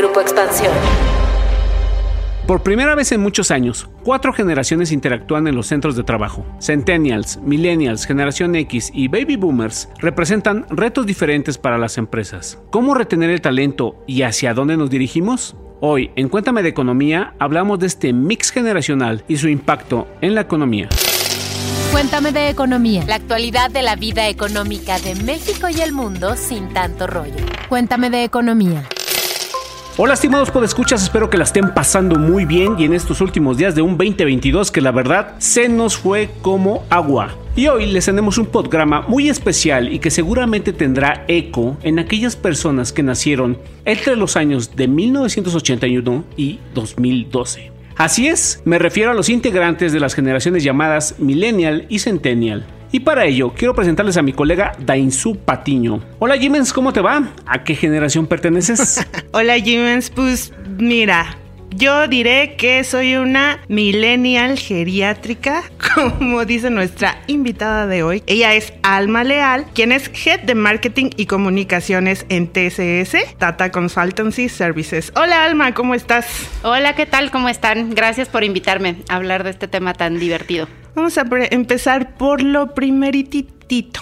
Grupo Expansión. Por primera vez en muchos años, cuatro generaciones interactúan en los centros de trabajo. Centennials, Millennials, Generación X y Baby Boomers representan retos diferentes para las empresas. ¿Cómo retener el talento y hacia dónde nos dirigimos? Hoy, en Cuéntame de Economía, hablamos de este mix generacional y su impacto en la economía. Cuéntame de Economía. La actualidad de la vida económica de México y el mundo sin tanto rollo. Cuéntame de Economía. Hola estimados podescuchas, espero que la estén pasando muy bien y en estos últimos días de un 2022 que la verdad se nos fue como agua. Y hoy les tenemos un programa muy especial y que seguramente tendrá eco en aquellas personas que nacieron entre los años de 1981 y 2012. Así es, me refiero a los integrantes de las generaciones llamadas Millennial y Centennial. Y para ello, quiero presentarles a mi colega Dainzu Patiño. Hola Jimens, ¿cómo te va? ¿A qué generación perteneces? Hola Jimens, pues mira, yo diré que soy una millennial geriátrica, como dice nuestra invitada de hoy. Ella es Alma Leal, quien es Head de Marketing y Comunicaciones en TCS, Tata Consultancy Services. Hola Alma, ¿cómo estás? Hola, ¿qué tal? ¿Cómo están? Gracias por invitarme a hablar de este tema tan divertido. Vamos a empezar por lo primeritito.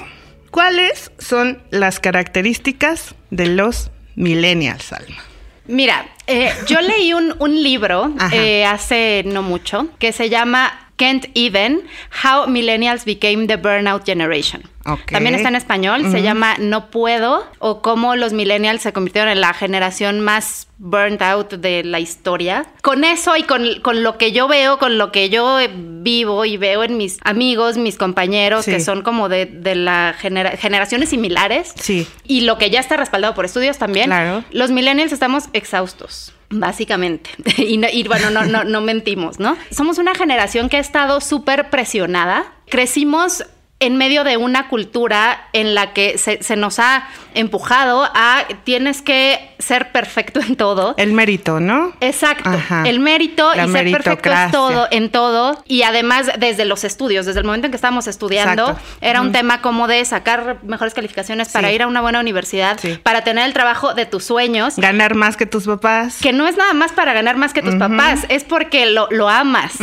¿Cuáles son las características de los millennials, Alma? Mira, eh, yo leí un, un libro eh, hace no mucho que se llama Can't Even, How Millennials Became the Burnout Generation. También está en español, se llama No Puedo o cómo los millennials se convirtieron en la generación más burnt out de la historia. Con eso y con, lo que yo veo, con lo que yo vivo y veo en mis amigos, mis compañeros, que son como de, de las generaciones similares. Sí. Y lo que ya está respaldado por estudios también. Claro. Los millennials estamos exhaustos. Básicamente. y, y, bueno, no, no, no mentimos, ¿no? Somos una generación que ha estado súper presionada. Crecimos en medio de una cultura en la que se, nos ha empujado a tienes que ser perfecto en todo. El mérito, ¿no? Exacto. El mérito y ser perfecto en todo, en todo. Y además desde los estudios, desde el momento en que estábamos estudiando, era un tema como de sacar mejores calificaciones para ir a una buena universidad, para tener el trabajo de tus sueños. Ganar más que tus papás. Que no es nada más para ganar más que tus papás, es porque lo, lo amas.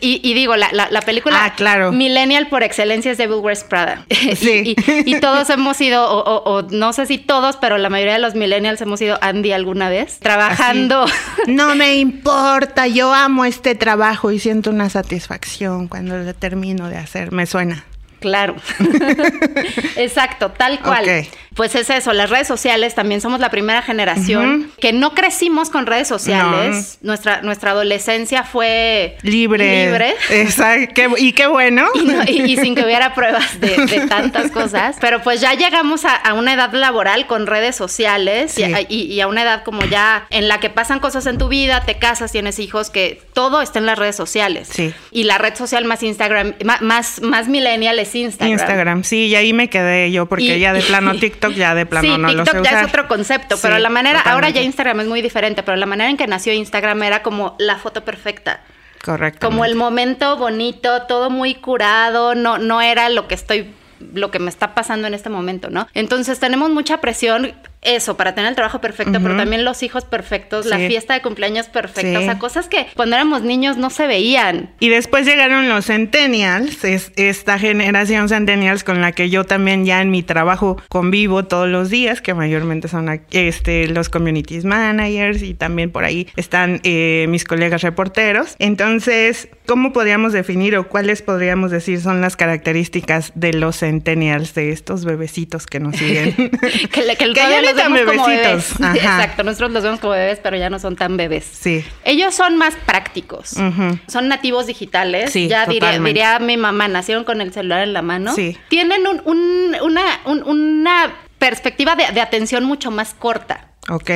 y, digo, la, la, película ah, claro. Millennial por excelencia de Devil Wears Prada. Sí. y, todos hemos sido, o, no sé si todos, pero la mayoría de los millennials hemos sido Andy alguna vez, trabajando. No me importa, yo amo este trabajo y siento una satisfacción cuando lo termino de hacer, me suena. Claro. Exacto, tal cual. Pues es eso, las redes sociales también somos la primera generación que no crecimos con redes sociales. Nuestra, nuestra adolescencia fue libre. Libre. Exacto. y qué bueno. Y, sin que hubiera pruebas de, tantas cosas. Pero pues ya llegamos a, una edad laboral con redes sociales y, a, una edad como ya en la que pasan cosas en tu vida, te casas, tienes hijos, que todo está en las redes sociales. Sí. Y la red social más Instagram, más, más millennial es Instagram. Instagram, sí, y ahí me quedé yo porque ya de plano TikTok ya de plano no lo sé ya es otro concepto, pero la manera, ahora ya Instagram es muy diferente, pero la manera en que nació Instagram era como la foto perfecta. Correcto. Como el momento bonito, todo muy curado, no, no era lo que estoy lo que me está pasando en este momento, ¿no? Entonces tenemos mucha presión eso, para tener el trabajo perfecto, pero también los hijos perfectos, la fiesta de cumpleaños perfecta, o sea, cosas que cuando éramos niños no se veían. Y después llegaron los centennials, es esta generación centennials con la que yo también ya en mi trabajo convivo todos los días, que mayormente son este, los communities managers y también por ahí están eh, mis colegas reporteros. Entonces, ¿cómo podríamos definir o cuáles podríamos decir son las características de los centennials, de estos bebecitos que nos siguen? que, que, el bebecitos. Exacto, nosotros los vemos como bebés, pero ya no son tan bebés. Sí. Ellos son más prácticos. Son nativos digitales. Sí, ya diría, diría, mi mamá, nacieron con el celular en la mano. Sí. Tienen una, una perspectiva de, de atención mucho más corta. Ok.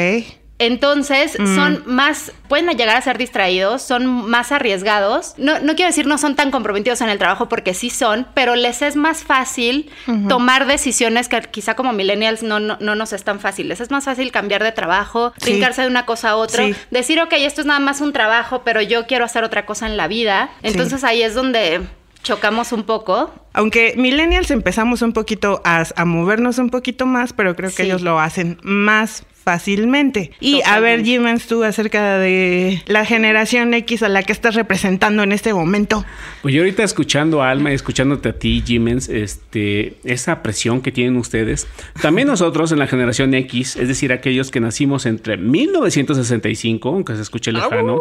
Entonces, mm. son más, pueden llegar a ser distraídos, son más arriesgados. No, no quiero decir no son tan comprometidos en el trabajo porque sí son, pero les es más fácil tomar decisiones que quizá como millennials no, no, no, nos es tan fácil. Les es más fácil cambiar de trabajo, brincarse de una cosa a otra, decir, ok, esto es nada más un trabajo, pero yo quiero hacer otra cosa en la vida. Entonces ahí es donde chocamos un poco. Aunque millennials empezamos un poquito a, movernos un poquito más, pero creo que ellos lo hacen más fácilmente. Y a ver, Jimens, tú acerca de la generación X a la que estás representando en este momento. Pues yo ahorita escuchando a Alma y escuchándote a ti, Jimens, este, esa presión que tienen ustedes, también nosotros en la generación X, es decir, aquellos que nacimos entre 1965, aunque se escuche lejano,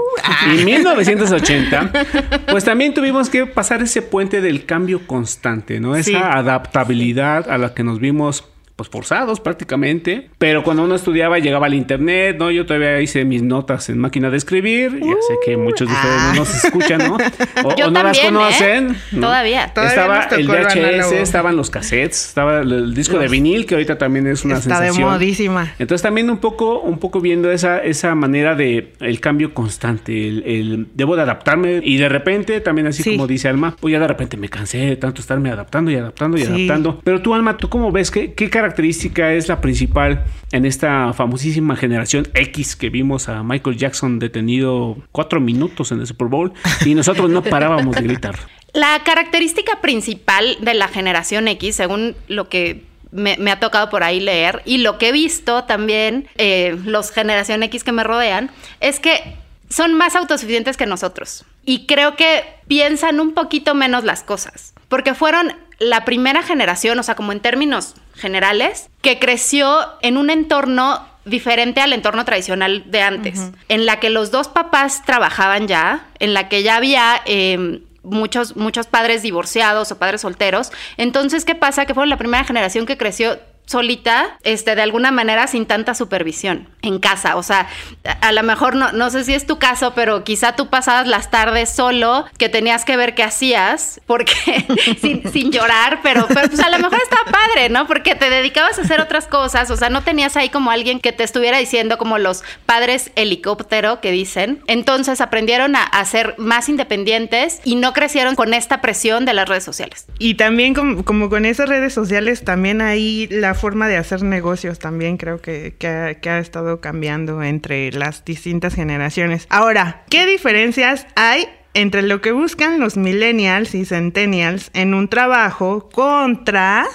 y 1980, pues también tuvimos que pasar ese puente del cambio constante, ¿no? Esa adaptabilidad a la que nos vimos pues forzados prácticamente, pero cuando uno estudiaba llegaba al internet, ¿no? Yo todavía hice mis notas en máquina de escribir, ya sé que uh, muchos de ustedes no nos ah. escuchan, ¿no? O, no las conocen. ¿eh? Todavía. Estaba el VHS, estaban los cassettes, estaba el, disco de vinil que ahorita también es una Está sensación. de modísima. Entonces también un poco un poco viendo esa esa manera de el cambio constante, el, debo de adaptarme y de repente también así como dice Alma, pues ya de repente me cansé de tanto estarme adaptando y adaptando y adaptando. Pero tú Alma, ¿tú cómo ves qué qué característica es la principal en esta famosísima generación X que vimos a Michael Jackson detenido cuatro minutos en el Super Bowl y nosotros no parábamos de gritar? La característica principal de la generación X, según lo que me, ha tocado por ahí leer y lo que he visto también, eh, los generación X que me rodean, es que son más autosuficientes que nosotros. Y creo que piensan un poquito menos las cosas, porque fueron la primera generación, o sea, como en términos generales, que creció en un entorno diferente al entorno tradicional de antes, en la que los dos papás trabajaban ya, en la que ya había em, muchos, muchos padres divorciados o padres solteros. Entonces, ¿qué pasa? Que fueron la primera generación que creció solita, este, de alguna manera sin tanta supervisión en casa. O sea, a, lo mejor no, no sé si es tu caso, pero quizá tú pasabas las tardes solo, que tenías que ver qué hacías, porque sin, llorar, pero, pero pues a lo mejor estaba padre, ¿no? Porque te dedicabas a hacer otras cosas, o sea, no tenías ahí como alguien que te estuviera diciendo como los padres helicóptero que dicen. Entonces aprendieron a, a ser más independientes y no crecieron con esta presión de las redes sociales. Y también como, como con esas redes sociales, también ahí la forma de hacer negocios también creo que, que, ha, estado cambiando entre las distintas generaciones. Ahora, ¿qué diferencias hay entre lo que buscan los millennials y centennials en un trabajo contra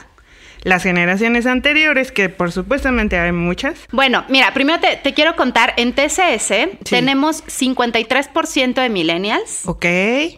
las generaciones anteriores, que por supuestamente hay muchas. Bueno, mira, primero te, quiero contar, en TCS tenemos 53% de millennials. Ok.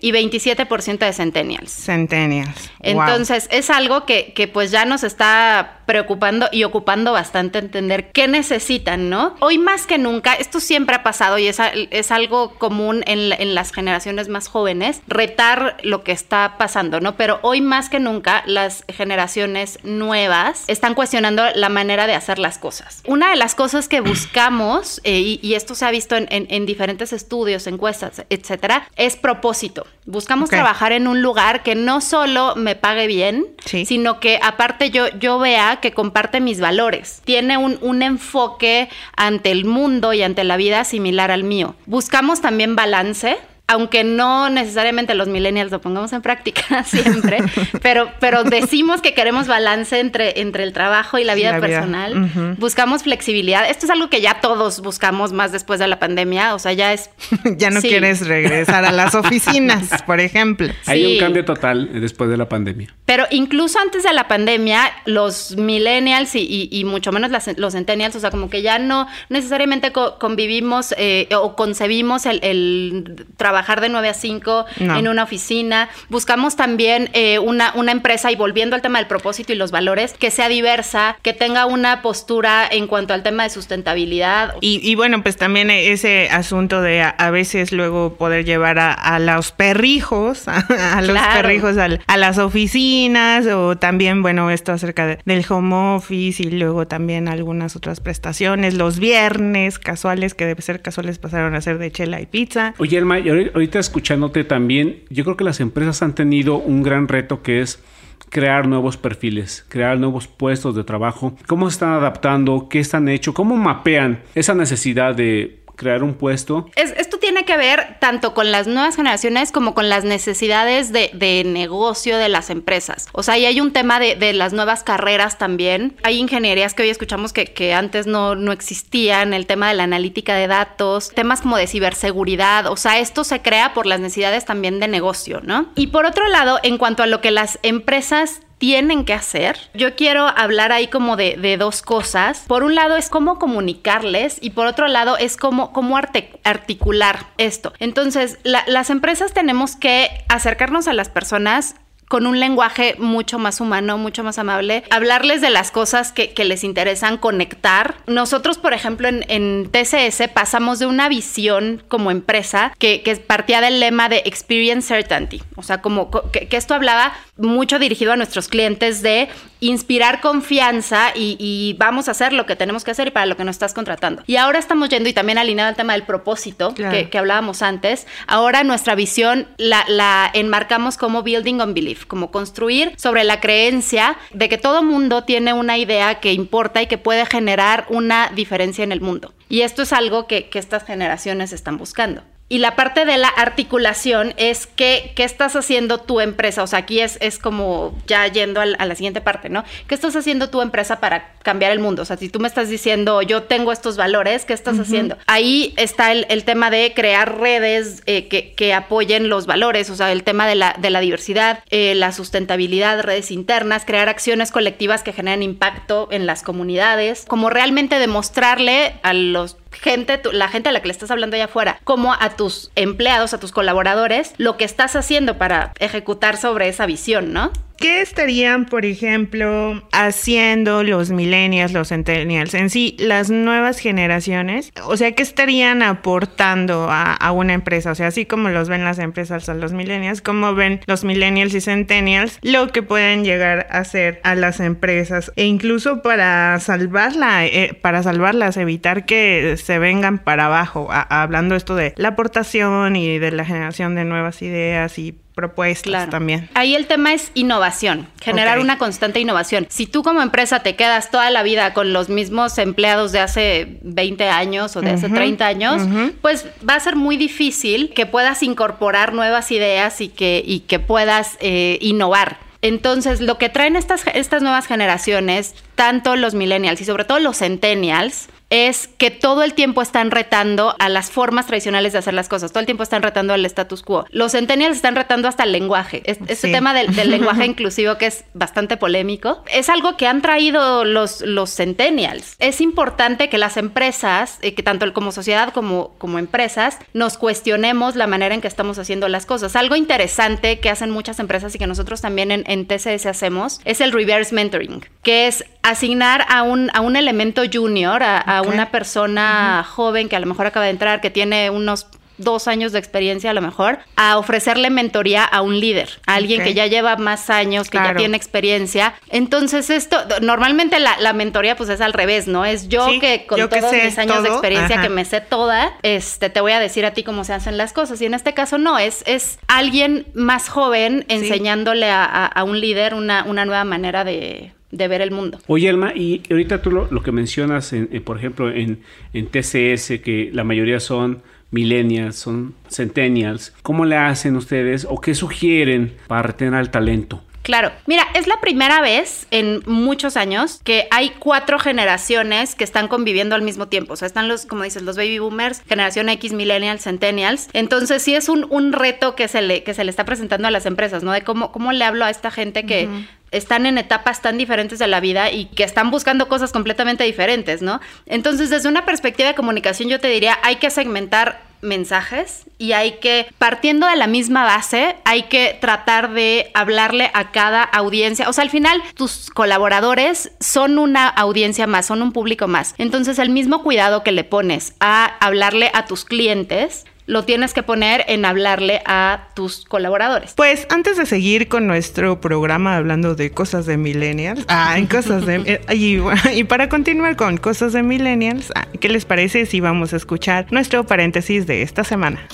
Y 27% de centennials. Centennials. Entonces, es algo que, que pues ya nos está preocupando y ocupando bastante entender qué necesitan, ¿no? Hoy más que nunca, esto siempre ha pasado y es, es algo común en, en, las generaciones más jóvenes, retar lo que está pasando, ¿no? Pero hoy más que nunca las generaciones nuevas están cuestionando la manera de hacer las cosas. Una de las cosas que buscamos, eh, y, esto se ha visto en, en, diferentes estudios, encuestas, etcétera, es propósito. Buscamos trabajar en un lugar que no solo me pague bien, sino que aparte yo, yo vea que comparte mis valores. Tiene un, un enfoque ante el mundo y ante la vida similar al mío. Buscamos también balance aunque no necesariamente los millennials lo pongamos en práctica siempre, pero, pero decimos que queremos balance entre, entre el trabajo y la vida personal. Buscamos flexibilidad. Esto es algo que ya todos buscamos más después de la pandemia. O sea, ya es. ya no quieres regresar a las oficinas, por ejemplo. Hay un cambio total después de la pandemia. Pero incluso antes de la pandemia, los millennials y, mucho menos los centennials, o sea, como que ya no necesariamente convivimos eh, o concebimos el, el trabajo trabajar de 9 a 5 en una oficina. Buscamos también eh, una, una empresa, y volviendo al tema del propósito y los valores, que sea diversa, que tenga una postura en cuanto al tema de sustentabilidad. Y, bueno, pues también ese asunto de a, veces luego poder llevar a, los perrijos, a, los perrijos a, las oficinas, o también, bueno, esto acerca del home office y luego también algunas otras prestaciones, los viernes casuales, que debe ser casuales, pasaron a ser de chela y pizza. Oye, el mayor ahorita escuchándote también, yo creo que las empresas han tenido un gran reto que es crear nuevos perfiles, crear nuevos puestos de trabajo. ¿Cómo se están adaptando? ¿Qué están hecho? ¿Cómo mapean esa necesidad de crear un puesto. esto tiene que ver tanto con las nuevas generaciones como con las necesidades de, negocio de las empresas. O sea, y hay un tema de, las nuevas carreras también. Hay ingenierías que hoy escuchamos que, antes no, no existían, el tema de la analítica de datos, temas como de ciberseguridad. O sea, esto se crea por las necesidades también de negocio, ¿no? Y por otro lado, en cuanto a lo que las empresas tienen que hacer. Yo quiero hablar ahí como de, dos cosas. Por un lado es cómo comunicarles y por otro lado es cómo, cómo articular esto. Entonces, las empresas tenemos que acercarnos a las personas con un lenguaje mucho más humano, mucho más amable, hablarles de las cosas que, les interesan, conectar. Nosotros, por ejemplo, en, TCS pasamos de una visión como empresa que, partía del lema de Experience Certainty, o sea, como que, esto hablaba mucho dirigido a nuestros clientes de inspirar confianza y, vamos a hacer lo que tenemos que hacer y para lo que nos estás contratando. Y ahora estamos yendo y también alineado al tema del propósito que, hablábamos antes, ahora nuestra visión la, la enmarcamos como Building on Belief como construir sobre la creencia de que todo mundo tiene una idea que importa y que puede generar una diferencia en el mundo. Y esto es algo que, estas generaciones están buscando. Y la parte de la articulación es que, qué estás haciendo tu empresa. O sea, aquí es, es como ya yendo a la, siguiente parte, ¿no? ¿Qué estás haciendo tu empresa para cambiar el mundo? O sea, si tú me estás diciendo, yo tengo estos valores, ¿qué estás haciendo? Ahí está el, tema de crear redes eh, que, apoyen los valores, o sea, el tema de la, de la diversidad, eh, la sustentabilidad, redes internas, crear acciones colectivas que generen impacto en las comunidades, como realmente demostrarle a los gente, la gente a la que le estás hablando allá afuera, como a tus empleados, a tus colaboradores, lo que estás haciendo para ejecutar sobre esa visión, ¿no? ¿Qué estarían, por ejemplo, haciendo los millennials, los centennials, en sí, las nuevas generaciones? O sea, ¿qué estarían aportando a, una empresa? O sea, así como los ven las empresas a los millennials, ¿cómo ven los millennials y centennials lo que pueden llegar a hacer a las empresas? E incluso para salvarla, eh, para salvarlas, evitar que se vengan para abajo, hablando esto de la aportación y de la generación de nuevas ideas y propuestas también. Ahí el tema es innovación, generar una constante innovación. Si tú como empresa te quedas toda la vida con los mismos empleados de hace 20 años o de hace 30 años, pues va a ser muy difícil que puedas incorporar nuevas ideas y que, y que puedas eh, innovar. Entonces, lo que traen estas, estas nuevas generaciones, tanto los millennials y sobre todo los centennials, es que todo el tiempo están retando a las formas tradicionales de hacer las cosas, todo el tiempo están retando al status quo. Los centennials están retando hasta el lenguaje. Este tema del, lenguaje inclusivo que es bastante polémico, es algo que han traído los, los centennials. Es importante que las empresas, eh, que tanto como sociedad como, como empresas, nos cuestionemos la manera en que estamos haciendo las cosas. Algo interesante que hacen muchas empresas y que nosotros también en, en TCS hacemos es el reverse mentoring, que es asignar a un, a un elemento junior, a, una persona joven que a lo mejor acaba de entrar, que tiene unos dos años de experiencia a lo mejor, a ofrecerle mentoría a un líder, a alguien que ya lleva más años, que ya tiene experiencia. Entonces esto, normalmente la, mentoría pues es al revés, ¿no? Es yo que con todos mis años de experiencia que me sé toda, este, te voy a decir a ti cómo se hacen las cosas. Y en este caso no, es, es alguien más joven enseñándole a, un líder una, una nueva manera de de ver el mundo. Oye, Elma, y ahorita tú lo, que mencionas, en, por ejemplo, en, en TCS, que la mayoría son millennials, son centennials, ¿cómo le hacen ustedes o qué sugieren para retener al talento? Claro, mira, es la primera vez en muchos años que hay cuatro generaciones que están conviviendo al mismo tiempo. O sea, están los, como dices, los baby boomers, generación X, millennials, centennials. Entonces sí es un, un reto que se, le, que se le está presentando a las empresas, ¿no? De cómo, cómo le hablo a esta gente que están en etapas tan diferentes de la vida y que están buscando cosas completamente diferentes, ¿no? Entonces, desde una perspectiva de comunicación, yo te diría, hay que segmentar mensajes y hay que, partiendo de la misma base, hay que tratar de hablarle a cada audiencia. O sea, al final tus colaboradores son una audiencia más, son un público más. Entonces, el mismo cuidado que le pones a hablarle a tus clientes, lo tienes que poner en hablarle a tus colaboradores. Pues antes de seguir con nuestro programa hablando de cosas de millennials, ah, en cosas de eh, y, para continuar con cosas de millennials, ah, ¿qué les parece si vamos a escuchar nuestro paréntesis de esta semana?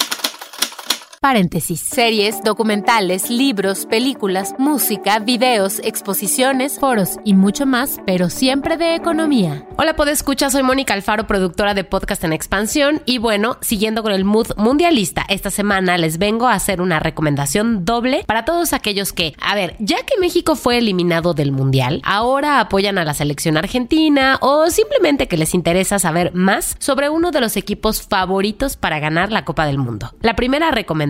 Paréntesis. Series, documentales, libros, películas, música, videos, exposiciones, foros y mucho más, pero siempre de economía. Hola, escuchar, soy Mónica Alfaro, productora de Podcast en Expansión. Y bueno, siguiendo con el mood mundialista, esta semana les vengo a hacer una recomendación doble para todos aquellos que, a ver, ya que México fue eliminado del Mundial, ahora apoyan a la selección argentina o simplemente que les interesa saber más sobre uno de los equipos favoritos para ganar la Copa del Mundo. La primera recomendación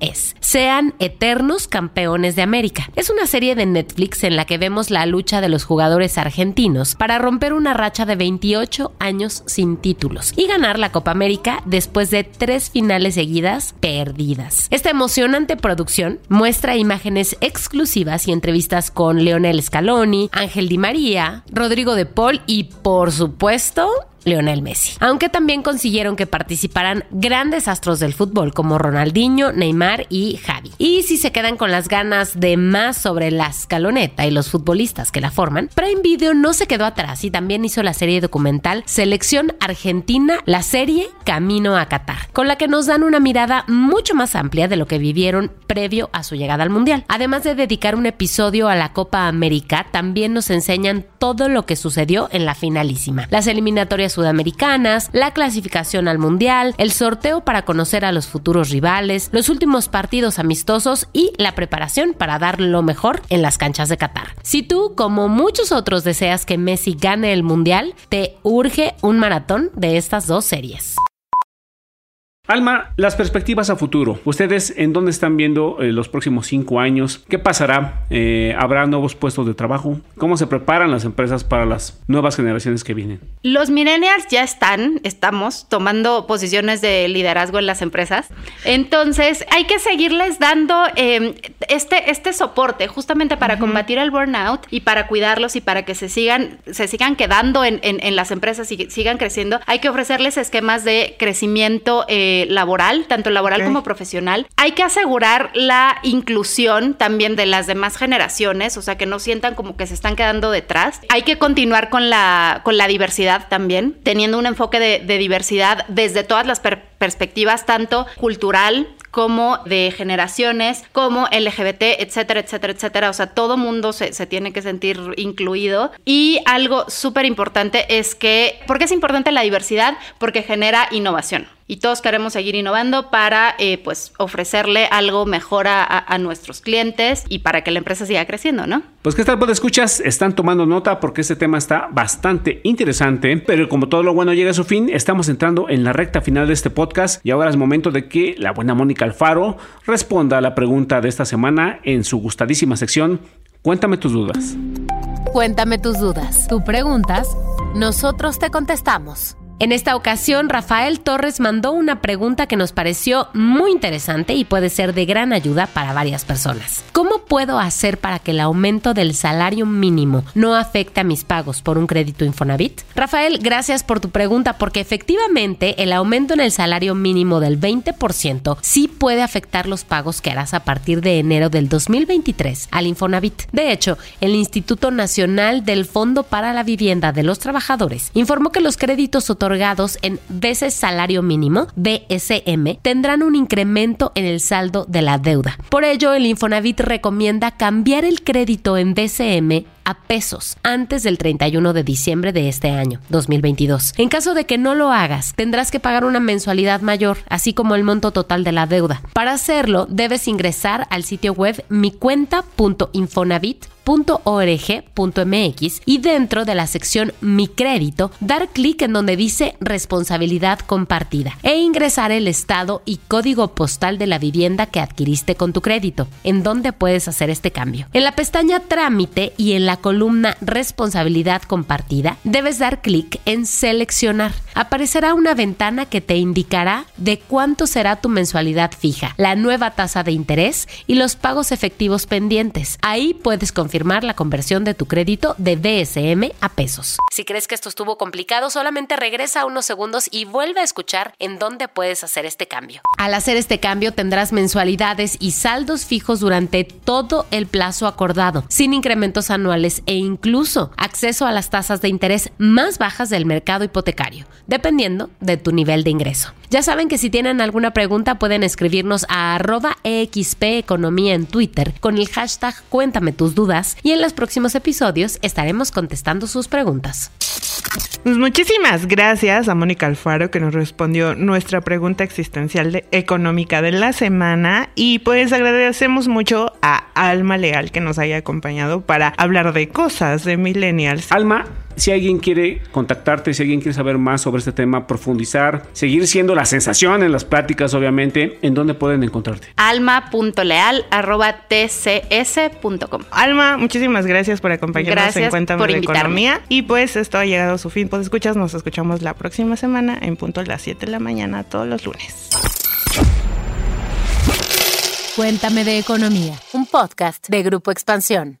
es Sean Eternos Campeones de América. Es una serie de Netflix en la que vemos la lucha de los jugadores argentinos para romper una racha de 28 años sin títulos y ganar la Copa América después de tres finales seguidas perdidas. Esta emocionante producción muestra imágenes exclusivas y entrevistas con Leonel Scaloni, Ángel Di María, Rodrigo de Paul y por supuesto Lionel Messi. Aunque también consiguieron que participaran grandes astros del fútbol como Ronaldinho, Neymar y Javi. Y si se quedan con las ganas de más sobre la escaloneta y los futbolistas que la forman, Prime Video no se quedó atrás y también hizo la serie documental Selección Argentina, la serie Camino a Qatar, con la que nos dan una mirada mucho más amplia de lo que vivieron previo a su llegada al Mundial. Además de dedicar un episodio a la Copa América, también nos enseñan todo lo que sucedió en la finalísima. Las eliminatorias sudamericanas, la clasificación al Mundial, el sorteo para conocer a los futuros rivales, los últimos partidos amistosos y la preparación para dar lo mejor en las canchas de Qatar. Si tú, como muchos otros, deseas que Messi gane el Mundial, te urge un maratón de estas dos series. Alma, las perspectivas a futuro. ¿Ustedes en dónde están viendo eh, los próximos cinco años? ¿Qué pasará? Eh, ¿Habrá nuevos puestos de trabajo? ¿Cómo se preparan las empresas para las nuevas generaciones que vienen? Los millennials ya están, estamos tomando posiciones de liderazgo en las empresas. Entonces, hay que seguirles dando em, este, este soporte justamente para combatir el burnout y para cuidarlos y para que se sigan, se sigan quedando en, las empresas y sigan creciendo. Hay que ofrecerles esquemas de crecimiento. Eh, laboral, tanto laboral como profesional. Hay que asegurar la inclusión también de las demás generaciones, o sea, que no sientan como que se están quedando detrás. Hay que continuar con la, con la diversidad también, teniendo un enfoque de, diversidad desde todas las perspectivas, tanto cultural, como de generaciones, como LGBT, etcétera, etcétera, etcétera. O sea, todo mundo se, se tiene que sentir incluido. Y algo súper importante es que, ¿por qué es importante la diversidad? Porque genera innovación y todos queremos seguir innovando para eh, pues ofrecerle algo mejor a, nuestros clientes y para que la empresa siga creciendo, ¿no? Pues qué tal, pues escuchas, están tomando nota porque este tema está bastante interesante, pero como todo lo bueno llega a su fin, estamos entrando en la recta final de este podcast y ahora es momento de que la buena Mónica Alfaro responda a la pregunta de esta semana en su gustadísima sección Cuéntame tus dudas. Cuéntame tus dudas. Tú preguntas, nosotros te contestamos. En esta ocasión, Rafael Torres mandó una pregunta que nos pareció muy interesante y puede ser de gran ayuda para varias personas. ¿Cómo puedo hacer para que el aumento del salario mínimo no afecte a mis pagos por un crédito Infonavit? Rafael, gracias por tu pregunta porque efectivamente el aumento en el salario mínimo del 20% sí puede afectar los pagos que harás a partir de enero del 2023 al Infonavit. De hecho, el Instituto Nacional del Fondo para la Vivienda de los Trabajadores informó que los créditos otorgados en veces salario mínimo, BSM, tendrán un incremento en el saldo de la deuda. Por ello, el Infonavit recomienda cambiar el crédito en BSM a pesos antes del 31 de diciembre de este año, 2022. En caso de que no lo hagas, tendrás que pagar una mensualidad mayor, así como el monto total de la deuda. Para hacerlo, debes ingresar al sitio web micuenta.infonavit.com .org.mx y dentro de la sección Mi crédito dar clic en donde dice responsabilidad compartida e ingresar el estado y código postal de la vivienda que adquiriste con tu crédito, en donde puedes hacer este cambio. En la pestaña Trámite y en la columna Responsabilidad compartida debes dar clic en Seleccionar. Aparecerá una ventana que te indicará de cuánto será tu mensualidad fija, la nueva tasa de interés y los pagos efectivos pendientes. Ahí puedes confirmar la conversión de tu crédito de DSM a pesos. Si crees que esto estuvo complicado, solamente regresa unos segundos y vuelve a escuchar en dónde puedes hacer este cambio. Al hacer este cambio tendrás mensualidades y saldos fijos durante todo el plazo acordado, sin incrementos anuales e incluso acceso a las tasas de interés más bajas del mercado hipotecario, dependiendo de tu nivel de ingreso. Ya saben que si tienen alguna pregunta pueden escribirnos a arroba EXP Economía en Twitter con el hashtag Cuéntame tus dudas y en los próximos episodios estaremos contestando sus preguntas. Pues muchísimas gracias a Mónica Alfaro que nos respondió nuestra pregunta existencial económica de la semana y pues agradecemos mucho a Alma Leal que nos haya acompañado para hablar de cosas de millennials. Alma, Si alguien quiere contactarte, si alguien quiere saber más sobre este tema, profundizar, seguir siendo la sensación en las pláticas, obviamente, ¿en dónde pueden encontrarte? alma.leal.tcs.com. Alma, muchísimas gracias por acompañarnos en Cuéntame de Economía. Y pues esto ha llegado a su fin. Pues escuchas, nos escuchamos la próxima semana en punto a las 7 de la mañana todos los lunes. Cuéntame de Economía, un podcast de Grupo Expansión.